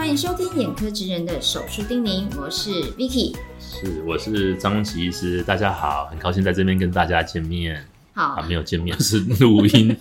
欢迎收听眼科职人的手术叮咛，我是 Vicky。是，我是张荣奇医师，大家好，很高兴在这边跟大家见面。好啊，没有见面是录音。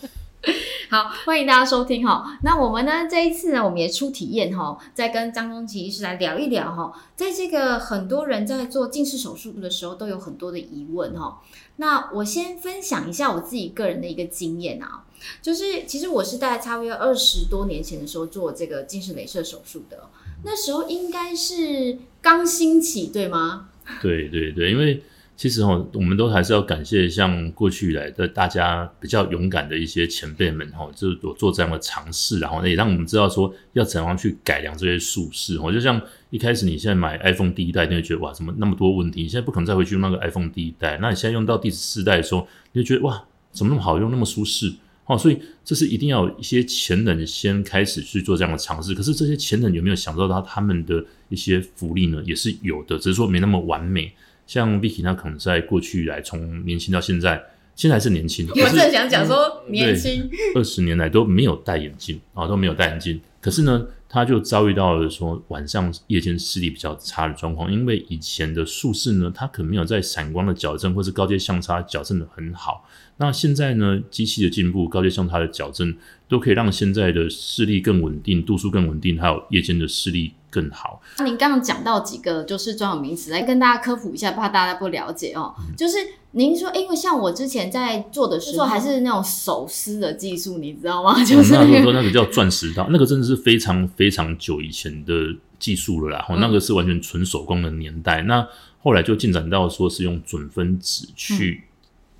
好，欢迎大家收听哈。那我们呢这一次呢，我们也出体验哈，再跟张宗奇医师来聊一聊哈。在这个很多人在做近视手术的时候，都有很多的疑问哈。那我先分享一下我自己个人的一个经验啊，就是其实我是在差不多二十多年前的时候做这个近视雷射手术的，那时候应该是刚兴起，对吗？对对对，因为。其实哈，我们都还是要感谢像过去以来的大家比较勇敢的一些前辈们哈，就是有做这样的尝试，然后也让我们知道说要怎样去改良这些术式哈。就像一开始你现在买 iPhone 第一代，你会觉得哇，怎么那么多问题？你现在不可能再回去用那个 iPhone 第一代，那你现在用到第四代的时候，你就觉得哇，怎么那么好用，那么舒适哦？所以这是一定要一些前人先开始去做这样的尝试。可是这些前人有没有享受到他们的一些福利呢？也是有的，只是说没那么完美。像 Vicky，他可能在过去来从年轻到现在，现在还是年轻。我正想讲说年轻，二十年来都没有戴眼镜啊，都没有戴眼镜。可是呢，他就遭遇到了说晚上夜间视力比较差的状况，因为以前的术式呢，他可能没有在闪光的矫正或是高阶相差矫正的很好。那现在呢，机器的进步，高阶相差的矫正都可以让现在的视力更稳定，度数更稳定，还有夜间的视力。更好。那您刚刚讲到几个就是专有名词，来跟大家科普一下，怕大家不了解哦。就是您说，因为像我之前在做的时候，还是那种手撕的技术，你知道吗？就是那时候那个叫钻石刀，那个真的是非常非常久以前的技术了啦。哦，那个是完全纯手工的年代。那后来就进展到说是用准分子去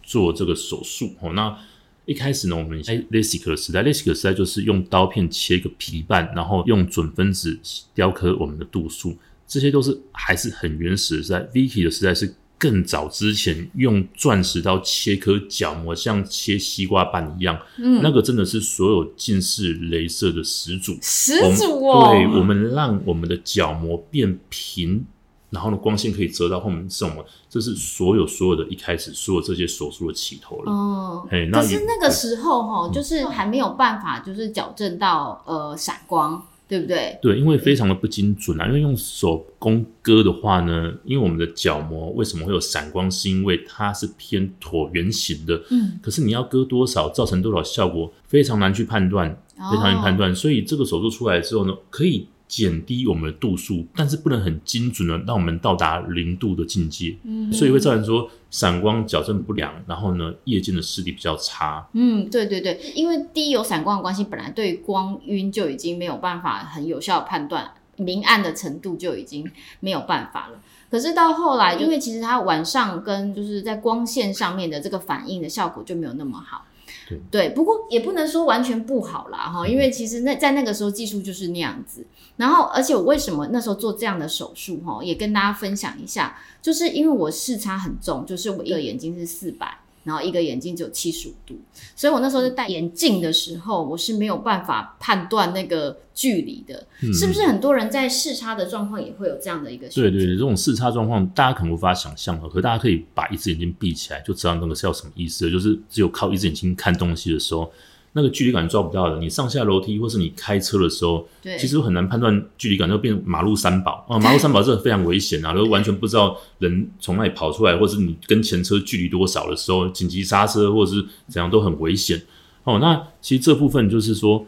做这个手术。哦，那。一开始呢，我们在 LASIK 的时代，LASIK 时代就是用刀片切一个皮瓣，然后用准分子雕刻我们的度数，这些都是还是很原始的时代。Vicky 的时代是更早之前用钻石刀切割角膜，像切西瓜瓣一样，嗯，那个真的是所有近视镭射的始祖，始祖哦。对，我们让我们的角膜变平。然后呢，光线可以遮到后面是什么？这是所有所有的一开始所有这些手术的起头了。哦，哎，可是那个时候哈，就是还没有办法，就是矫正到呃闪光，对不对？对，因为非常的不精准啊。因为用手工割的话呢，因为我们的角膜为什么会有闪光？是因为它是偏椭圆形的。嗯，可是你要割多少，造成多少效果，非常难去判断，非常难判断。所以这个手术出来之后呢，可以。减低我们的度数，但是不能很精准的让我们到达零度的境界，嗯，所以会造成说散光矫正不良，然后呢夜间的视力比较差。嗯，对对对，因为第一有散光的关系，本来对光晕就已经没有办法很有效判断明暗的程度就已经没有办法了。可是到后来，因为其实它晚上跟就是在光线上面的这个反应的效果就没有那么好。对，不过也不能说完全不好啦，哈，因为其实那在那个时候技术就是那样子。然后，而且我为什么那时候做这样的手术，哈，也跟大家分享一下，就是因为我视差很重，就是我一个眼睛是四百。然后一个眼睛只有七十五度，所以我那时候在戴眼镜的时候，我是没有办法判断那个距离的，是不是很多人在视差的状况也会有这样的一个？对对对，这种视差状况大家可能无法想象啊，可大家可以把一只眼睛闭起来，就知道那个是要什么意思，就是只有靠一只眼睛看东西的时候。那个距离感抓不到的，你上下楼梯或是你开车的时候，其实很难判断距离感，就变马路三宝啊！马路三宝这非常危险啊，都完全不知道人从那里跑出来，或是你跟前车距离多少的时候，紧急刹车或者是怎样都很危险哦。那其实这部分就是说，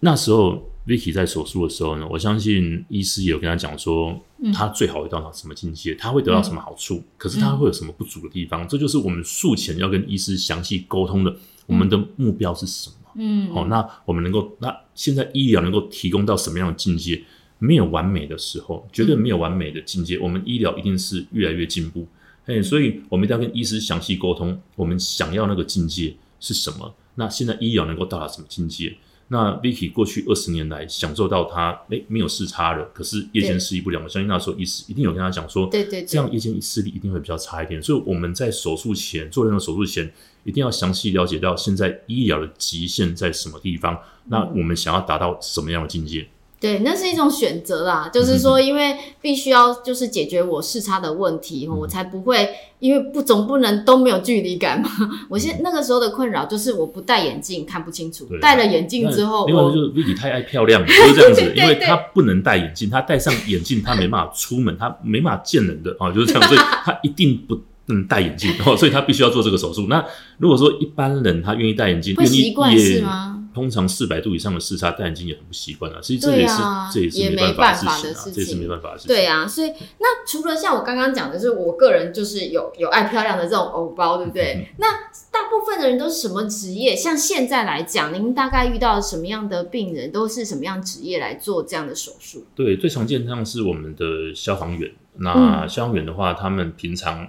那时候 Vicky 在手术的时候呢，我相信医师也有跟他讲说，他最好会到达什么境界，他会得到什么好处，可是他会有什么不足的地方，这就是我们术前要跟医师详细沟通的。我们的目标是什么？嗯，好，那我们能够，那现在医疗能够提供到什么样的境界？没有完美的时候，绝对没有完美的境界。我们医疗一定是越来越进步，哎，所以我们一定要跟医师详细沟通，我们想要那个境界是什么？那现在医疗能够到达什么境界？那 Vicky 过去二十年来享受到他诶没有视差了，可是夜间视力不良。我相信那时候医师一定有跟他讲说，对对，这样夜间视力一定会比较差一点。所以我们在手术前做任何手术前，一定要详细了解到现在医疗的极限在什么地方。那我们想要达到什么样的境界？对，那是一种选择啦，就是说，因为必须要就是解决我视差的问题，嗯我才不会，因为不总不能都没有距离感嘛。我现那个时候的困扰就是我不戴眼镜看不清楚，戴了眼镜之后，我另外就是 Vicky 太爱漂亮了，就是这样子，对因为对她不能戴眼镜，她戴上眼镜她没办法出门，她没办法见人的啊，就是这样，所以 她一定不能戴眼镜，哦，所以他必须要做这个手术。那如果说一般人他愿意戴眼镜，会习惯是吗？通常四百度以上的视差戴眼镜也很不习惯啊，所以这也是、啊这也是也没办法的事情啊，这也是情没办法的事情。对啊，所以那除了像我刚刚讲的，是我个人就是有有爱漂亮的这种偶包，对不对？嗯那大部分的人都是什么职业？像现在来讲，您大概遇到什么样的病人，都是什么样职业来做这样的手术？对，最常见像是我们的消防员。嗯那消防员的话，他们平常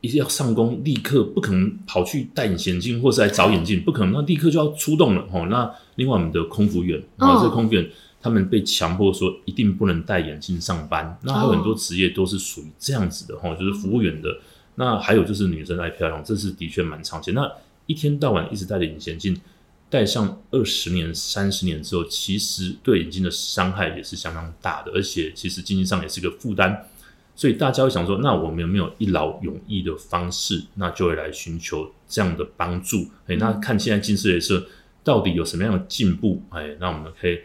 一定要上工，立刻不可能跑去戴隐形眼镜或是来找眼镜，不可能，那立刻就要出动了哦。那另外我们的空服员啊，哦这个空服员他们被强迫说一定不能戴眼镜上班。那还有很多职业都是属于这样子的哈，就是服务员的。那还有就是女生爱漂亮，这是的确蛮常见。那一天到晚一直戴着隐形眼镜，戴上二十年、三十年之后，其实对眼睛的伤害也是相当大的，而且其实经济上也是个负担。所以大家会想说，那我们有没有一劳永逸的方式？那就会来寻求这样的帮助。哎，那看现在近视雷射到底有什么样的进步？哎，那我们可以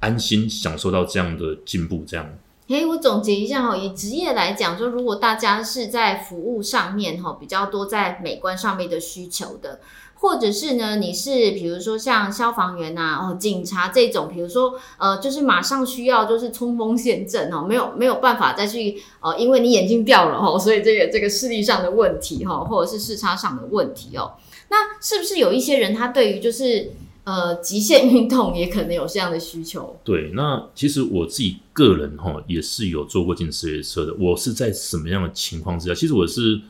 安心享受到这样的进步。这样，诶，我总结一下哈，以职业来讲，就如果大家是在服务上面哈，比较多在美观上面的需求的，或者是呢，你是比如说像消防员呐、哦，警察这种，比如说呃，就是马上需要就是冲锋陷阵哦，没有没有办法再去呃，因为你眼睛掉了哦，所以这个这个视力上的问题哈，或者是视差上的问题哦，那是不是有一些人他对于就是呃极限运动也可能有这样的需求？对，那其实我自己个人哈也是有做过近视雷射的。我是在什么样的情况之下？其实我是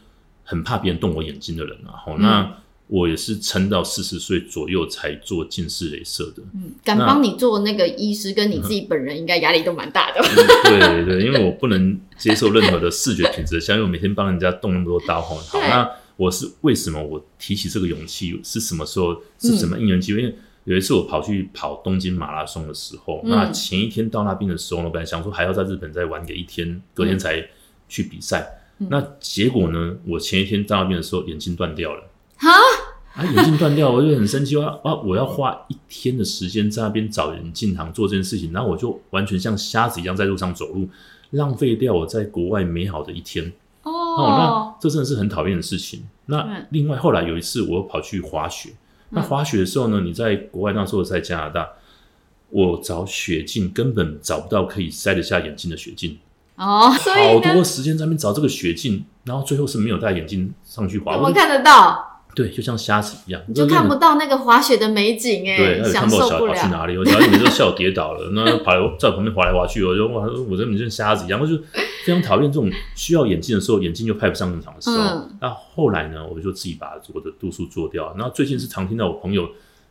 很怕别人动我眼睛的人啊。哈、那我也是撑到四十岁左右才做近视雷射的。嗯，敢帮你做那个医师，跟你自己本人应该压力都蛮大的。对对对，因为我不能接受任何的视觉品质的像因为我每天帮人家动那么多刀。好，那我是为什么我提起这个勇气是什么时候？是什么因缘机会？因为有一次我跑去跑东京马拉松的时候，嗯那前一天到那边的时候呢，我本来想说还要在日本再玩个一天，隔天才去比赛。嗯那结果呢，我前一天到那边的时候眼睛断掉了。哈，啊，眼镜断掉，我就很生气，我要啊，我要花一天的时间在那边找人进行做这件事情，然后我就完全像瞎子一样在路上走路，浪费掉我在国外美好的一天。哦，哦那，这真的是很讨厌的事情。那嗯另外后来有一次，我跑去滑雪，那滑雪的时候呢，你在国外那时候在加拿大，我找雪镜根本找不到可以塞得下眼镜的雪镜，哦，所好多时间在那边找这个雪镜，然后最后是没有戴眼镜上去滑，我看得到？对，就像瞎子一样，你就看不到那个滑雪的美景对，哎，他有看享受不不到小跑去。哪里？我小姐每次都笑我跌倒了，那 跑来在我旁边滑来滑去，我就哇，我真的像瞎子一样，我就非常讨厌这种需要眼镜的时候，眼镜又派不上用场的时候。嗯那后来呢，我就自己把我的度数做掉。然后最近是常听到我朋友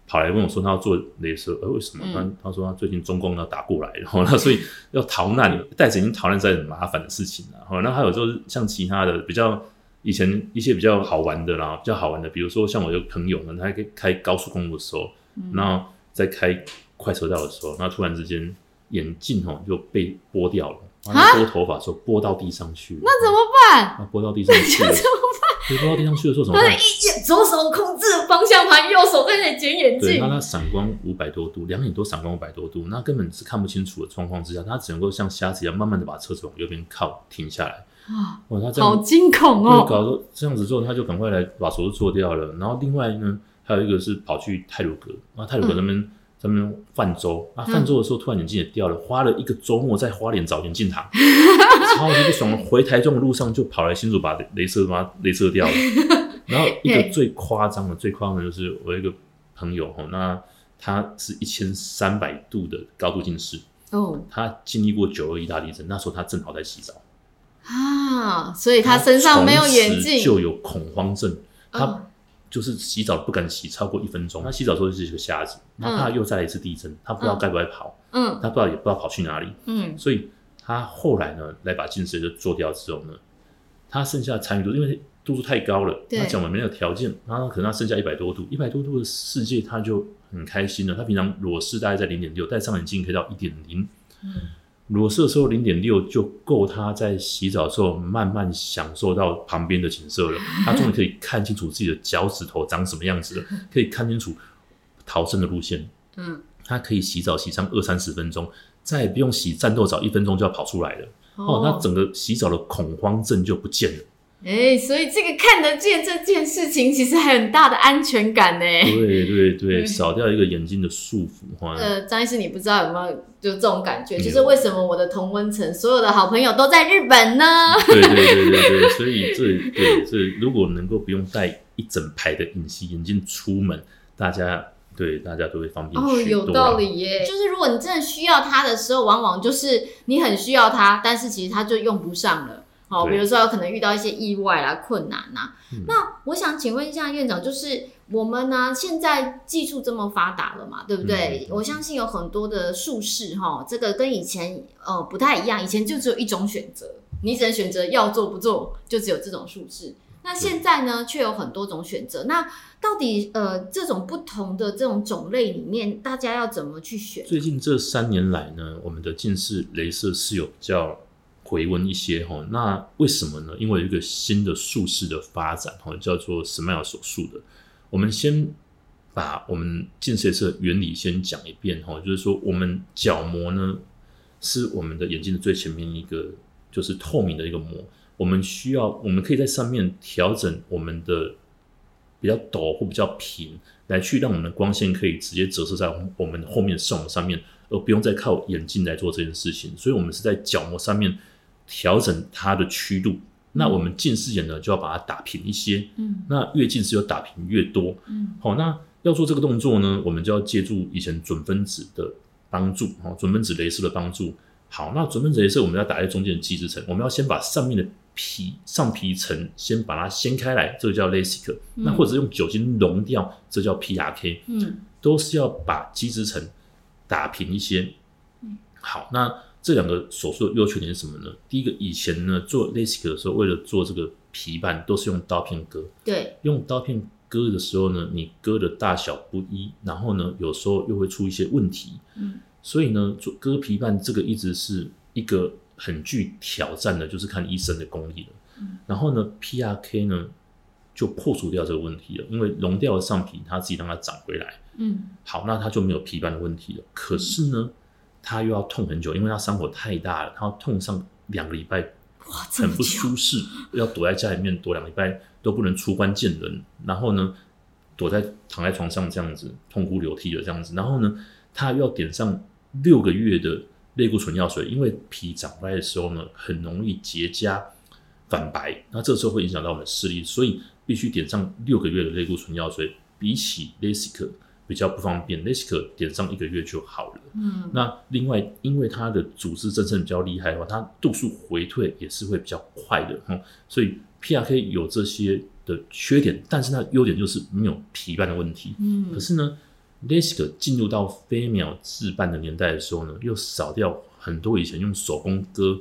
跑来问我说，他要做镭射，呃，为什么？嗯他他说他最近中共要打过来，然后那所以 要逃难，戴着眼镜逃难在很麻烦的事情啊。好，那还有就是像其他的比较。以前一些比较好玩的啦，比较好玩的，比如说像我有朋友呢，他在开高速公路的时候，嗯然后在开快车道的时候，那突然之间眼镜哦就被拨掉了，然后拨头发的时候拨到地上去了，那怎么办？那拨到地上去了，对拨到地上去的时候怎么办？一左手控制方向盘，右手在那里捡眼对，镜那。他闪光五百多度，两眼都闪光五百多度，那根本是看不清楚的状况之下，他只能够像瞎子一样，慢慢的把车子往右边靠，停下来。啊，哇，他这样好惊恐，哦！搞得这样子之后，他就赶快来把手术做掉了。然后另外呢，还有一个是跑去泰鲁阁，那泰鲁阁那边在那边泛舟，啊，泛舟的时候突然眼镜也掉了，花了一个周末在花莲找眼镜堂，超级不爽。回台中的路上就跑来新竹把镭射把它镭射掉了。然后一个最夸张的、最夸张的就是我一个朋友哦，那他是一千三百度的高度近视，哦他经历过九二一大地震，那时候他正好在洗澡。啊，所以他身上没有眼镜，就有恐慌症。他嗯就是洗澡不敢洗超过一分钟，他洗澡的时候就是一个瞎子，他怕又再来一次地震，他不知道该不该跑，嗯。他不知道也不知道跑去哪里，嗯。所以他后来呢来把近视就做掉之后呢，他剩下的参与度因为度数太高了，他讲我没有条件，然后可能他剩下一百多度，一百多度的世界他就很开心了，他平常裸视大概在零点六，戴上眼镜可以到一点零，裸色的时候零点六就够他在洗澡的时候慢慢享受到旁边的景色了。他终于可以看清楚自己的脚趾头长什么样子了，可以看清楚逃生的路线。嗯，他可以洗澡洗上二三十分钟，再也不用洗战斗澡，一分钟就要跑出来了。哦，那整个洗澡的恐慌症就不见了。哎，所以这个看得见这件事情，其实还有很大的安全感呢。对对对，少掉一个眼睛的束缚。哈，呃，张医师，你不知道有没有就这种感觉？就是为什么我的同温层所有的好朋友都在日本呢？对对对对 对，所以这对这如果能够不用戴一整排的隐形眼镜出门，大家对大家都会方便哦，有道理耶。就是如果你真的需要它的时候，往往就是你很需要它，但是其实它就用不上了。好，比如说有可能遇到一些意外啦、困难呐。那我想请问一下院长，就是我们呢现在技术这么发达了嘛，对不对？我相信有很多的术式哈，这个跟以前呃不太一样，以前就只有一种选择，你只能选择要做不做，就只有这种术式。那现在呢，却有很多种选择。那到底呃这种不同的这种种类里面，大家要怎么去选？最近这三年来呢，我们的近视雷射是有较。回温一些哈，那为什么呢？因为有一个新的术式的发展哈，叫做 Smile 手术的。我们先把我们近视的原理先讲一遍哈，就是说我们角膜呢是我们的眼睛的最前面一个就是透明的一个膜，我们需要我们可以在上面调整我们的比较陡或比较平，来去让我们的光线可以直接折射在我们后面视网上面，而不用再靠眼镜来做这件事情。所以，我们是在角膜上面。调整它的曲度，那我们近视眼呢就要把它打平一些。嗯，那越近视就打平越多。嗯，好，那要做这个动作呢，我们就要借助以前准分子的帮助，哦，准分子镭射的帮助。好，那准分子镭射我们要打在中间的基质层，我们要先把上面的皮上皮层先把它掀开来，这个叫 LASIK。那或者用酒精溶掉，这叫 PRK。嗯，都是要把基质层打平一些。嗯，好，那。这两个手术的优缺点是什么呢？第一个，以前呢做 LASIK 的时候，为了做这个皮瓣，都是用刀片割。对，用刀片割的时候呢，你割的大小不一，然后呢，有时候又会出一些问题。嗯，所以呢，做割皮瓣这个一直是一个很具挑战的，就是看医生的功力了。嗯，然后呢，PRK 呢就破除掉这个问题了，因为溶掉了上皮，它自己让它长回来。嗯，好，那它就没有皮瓣的问题了。可是呢？他又要痛很久，因为他伤口太大了，他要痛上两个礼拜，哇很不舒适，要躲在家里面躲两个礼拜都不能出关见人，然后呢，躲在躺在床上这样子痛哭流涕的这样子，然后呢，他又要点上六个月的类固醇药水，因为皮长出来的时候呢，很容易结痂反白，那这时候会影响到我们的视力，所以必须点上六个月的类固醇药水，比起 LASIK。比较不方便，LASIK 点上一个月就好了。嗯，那另外，因为它的组织增生比较厉害的话，它度数回退也是会比较快的哈。所以 PRK 有这些的缺点，但是它优点就是没有皮瓣的问题。嗯，可是呢，LASIK 进入到飞秒制瓣的年代的时候呢，又少掉很多以前用手工割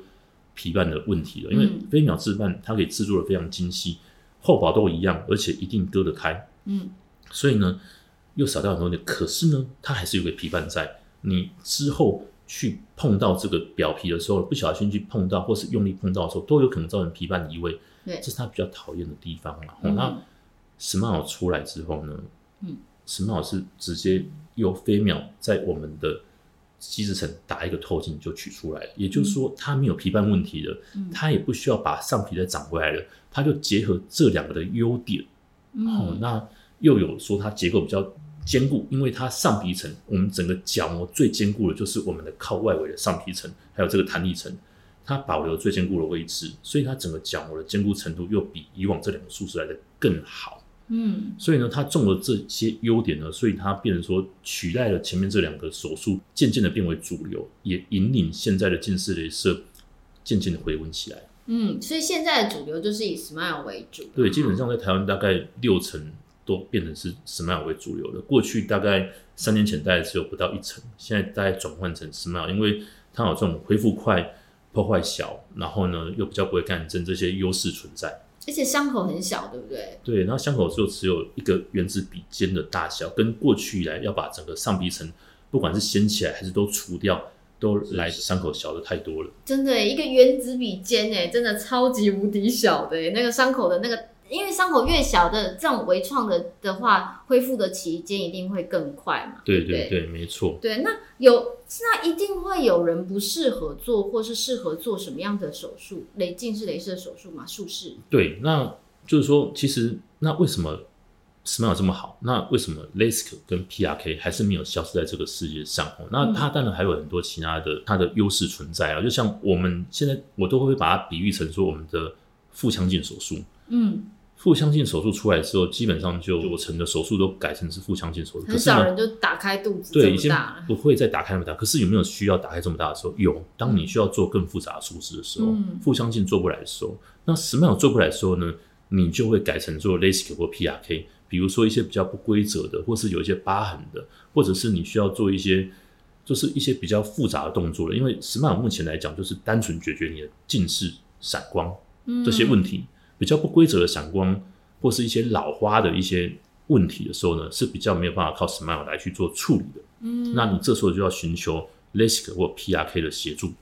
皮瓣的问题了。因为飞秒制瓣它可以制作的非常精细，厚薄都一样，而且一定割得开。嗯，所以呢。又少掉很多的，可是呢，它还是有个皮瓣在。你之后去碰到这个表皮的时候，不小心去碰到，或是用力碰到的时候，都有可能造成皮瓣移位。对，这是它比较讨厌的地方了。那 Smile 出来之后呢，嗯，Smile 是直接用飞秒在我们的基质层打一个透镜就取出来了，也就是说它没有皮瓣问题的，它也不需要把上皮再长回来了，它就结合这两个的优点，哦，那又有说它结构比较。坚固，因为它上皮层，我们整个角膜最坚固的就是我们的靠外围的上皮层，还有这个弹力层，它保留最坚固的位置，所以它整个角膜的坚固程度又比以往这两个术式来的更好。嗯，所以呢，它中了这些优点呢，所以它变成说取代了前面这两个手术，渐渐的变为主流，也引领现在的近视镭射渐渐的回温起来。嗯，所以现在的主流就是以 Smile 为主。对，基本上在台湾大概六成。都变成是 Smile 为主流的。过去大概三年前大概只有不到一成，现在大概转换成 Smile，因为它有这种恢复快、破坏小，然后呢又比较不会干针这些优势存在。而且伤口很小，对不对？对，然后伤口就只有一个原子笔尖的大小，跟过去以来要把整个上皮层不管是掀起来还是都除掉，都来伤口小的太多了。真的，一个原子笔尖哎，真的超级无敌小的耶，那个伤口的那个，因为伤口越小的这种微创的的话，恢复的期间一定会更快嘛。对不对对对，没错。对，那有那一定会有人不适合做，或是适合做什么样的手术？雷近视雷射手术嘛，术式。对，那就是说，其实那为什么 Smile 这么好？那为什么 LASIK 跟 PRK 还是没有消失在这个世界上？哦，那它当然还有很多其他的它的优势存在啊。就像我们现在，我都会把它比喻成说我们的腹腔镜手术。嗯，腹腔镜手术出来之后，基本上就我成的手术都改成是腹腔镜手术。可很少人就打开肚子这对，已经。不会再打开那么大。可是有没有需要打开这么大的时候？有。当你需要做更复杂的术式的时候，嗯腹腔镜做不来的时候，那 Smile 做不来的时候呢，你就会改成做 LASIK 或 PRK。比如说一些比较不规则的，或是有一些疤痕的，或者是你需要做一些就是一些比较复杂的动作了。因为 Smile 目前来讲，就是单纯解决你的近视、散光这些问题，比较不规则的闪光，或是一些老花的一些问题的时候呢，是比较没有办法靠 Smile 来去做处理的。嗯，那你这时候就要寻求 LASIK 或 PRK 的协助。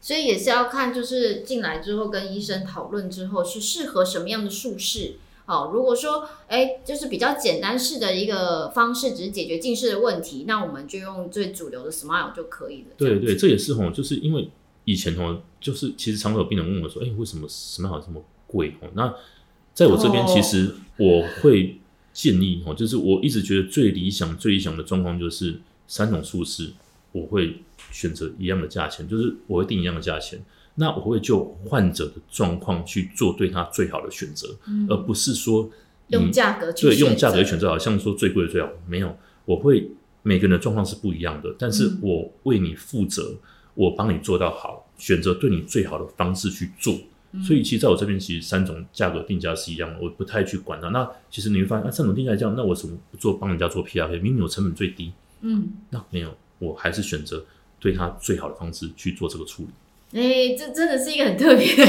所以也是要看，就是进来之后跟医生讨论之后，是适合什么样的术式。哦，如果说，哎，就是比较简单式的一个方式，只是解决近视的问题，那我们就用最主流的 Smile 就可以了。这对对，这也是吼，就是因为以前吼，就是其实常常有病人问我说，哎、为什么 Smile 这么贵？哦，那在我这边，哦其实我会建议哦，就是我一直觉得最理想、最理想的状况就是三种术式，我会选择一样的价钱，就是我会定一样的价钱。那我会就患者的状况去做对他最好的选择，而不是说用价格去对用价格选择选择，好像说最贵的最好。没有，我会每个人的状况是不一样的，但是嗯我为你负责，我帮你做到好，选择对你最好的方式去做。嗯所以其实在我这边，其实三种价格定价是一样的，我不太去管它。那其实你会发现，啊，三种定价这样，那我怎么不做帮人家做 PRK？明明我成本最低，嗯，那没有，我还是选择对他最好的方式去做这个处理。哎，这真的是一个很特别的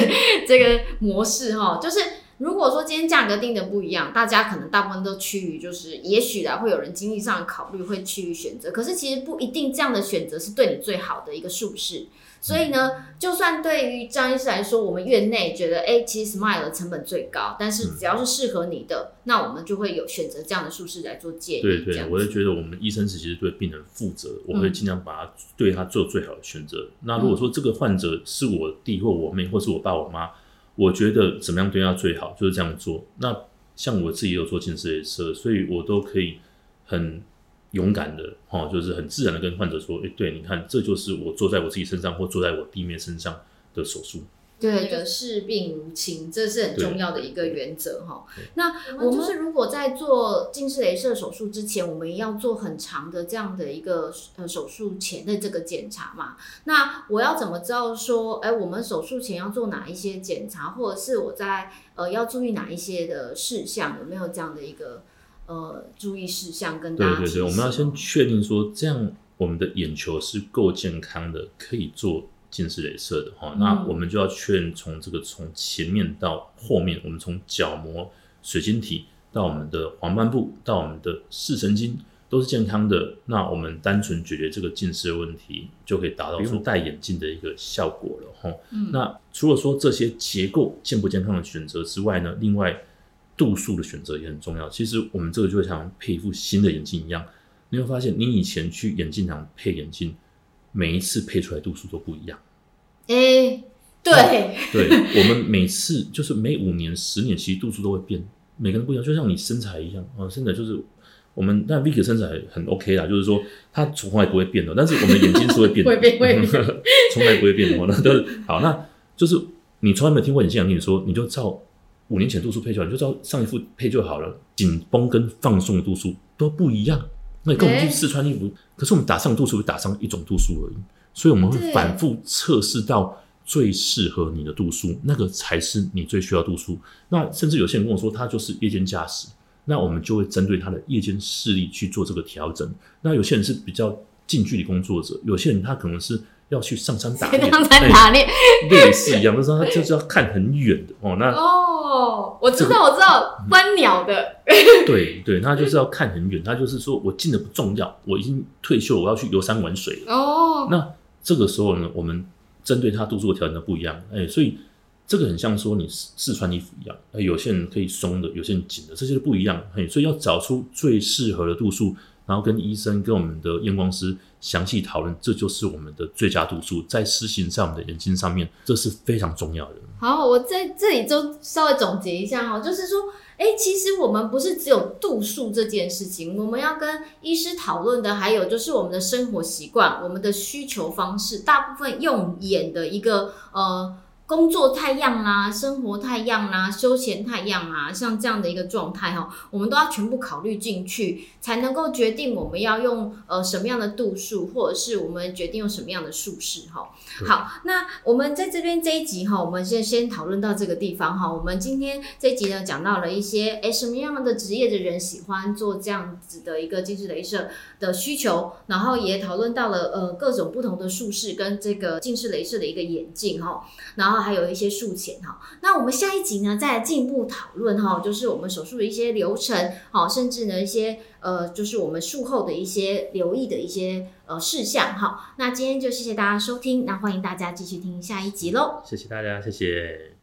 这个模式哈、就是如果说今天价格定的不一样，大家可能大部分都趋于就是，也许啦会有人经济上的考虑会趋于选择，可是其实不一定这样的选择是对你最好的一个术式。所以呢，就算对于张医师来说，我们院内觉得，哎，其实 Smile 的成本最高，但是只要是适合你的，那我们就会有选择这样的术式来做建议。对对，我就觉得我们医生是其实对病人负责，我会尽量把他对他做最好的选择。那如果说这个患者是我弟或我妹，或是我爸我妈，我觉得怎么样对他最好，就是这样做。那像我自己有做近视雷射，所以我都可以很勇敢的哦，就是很自然的跟患者说，哎，对，你看，这就是我做在我自己身上或做在我弟妹身上的手术。对的，视病如亲，这是很重要的一个原则哈。那我们就是如果在做近视雷射手术之前，我们要做很长的这样的一个呃手术前的这个检查嘛？那我要怎么知道说，哎，我们手术前要做哪一些检查，或者是我在呃要注意哪一些的事项，有没有这样的一个呃注意事项跟大家对对对，我们要先确定说，这样我们的眼球是够健康的，可以做近视雷射的哈。嗯那我们就要确认从这个从前面到后面，我们从角膜、水晶体到我们的黄斑部到我们的视神经都是健康的。那我们单纯解决这个近视的问题，就可以达到出戴眼镜的一个效果了哈。嗯那除了说这些结构健不健康的选择之外呢，另外度数的选择也很重要。其实我们这个就会像配一副新的眼镜一样，你会发现你以前去眼镜厂配眼镜，每一次配出来度数都不一样。哎，对，对我们每次就是每五年、十年，其实度数都会变，每个人不一样，就像你身材一样啊，身材就是我们但 Vicky 身材很 OK 啦，就是说他从来不会变的，但是我们的眼睛是会变的，会变会 变从来不会变的哦。那都是好，那就是你从来没有听过眼镜行跟你说，你就照五年前度数配出来，你就照上一副配就好了，紧绷跟放松的度数都不一样。那你跟我们去试穿衣服，可是我们打上度数，打上一种度数而已，所以我们会反复测试到最适合你的度数，那个才是你最需要度数。那甚至有些人跟我说，他就是夜间驾驶，那我们就会针对他的夜间视力去做这个调整。那有些人是比较近距离工作者，有些人他可能是要去上山打猎，这样才哎打猎。类似一样，就是他就是要看很远的哦。那哦，我知道，我知道，观鸟的，对 对，他就是要看很远，他就是说我近的不重要，我已经退休了，我要去游山玩水了。哦，那这个时候呢，我们针对他度数的调整的不一样，哎，所以这个很像说你试穿衣服一样，哎，有些人可以松的，有些人紧的，这些都不一样，嘿，所以要找出最适合的度数，然后跟医生跟我们的验光师详细讨论，这就是我们的最佳度数，在施行在我们的眼睛上面，这是非常重要的。好，我在这里就稍微总结一下哈，就是说，哎，其实我们不是只有度数这件事情，我们要跟医师讨论的，还有就是我们的生活习惯、我们的需求方式，大部分用眼的一个呃。工作太样啦，生活太样啦，休闲太样啊，像这样的一个状态哈，我们都要全部考虑进去，才能够决定我们要用呃什么样的度数，或者是我们决定用什么样的术式哈。好，那我们在这边这一集哈，我们先先讨论到这个地方哈。我们今天这一集呢，讲到了一些诶什么样的职业的人喜欢做这样子的一个近视雷射的需求，然后也讨论到了呃各种不同的术式跟这个近视雷射的一个眼镜哈，然还有一些术前哈，那我们下一集呢再进一步讨论哈，就是我们手术的一些流程，好，甚至呢一些呃，就是我们术后的一些留意的一些呃事项哈。那今天就谢谢大家收听，那欢迎大家继续听下一集喽，谢谢大家，谢谢。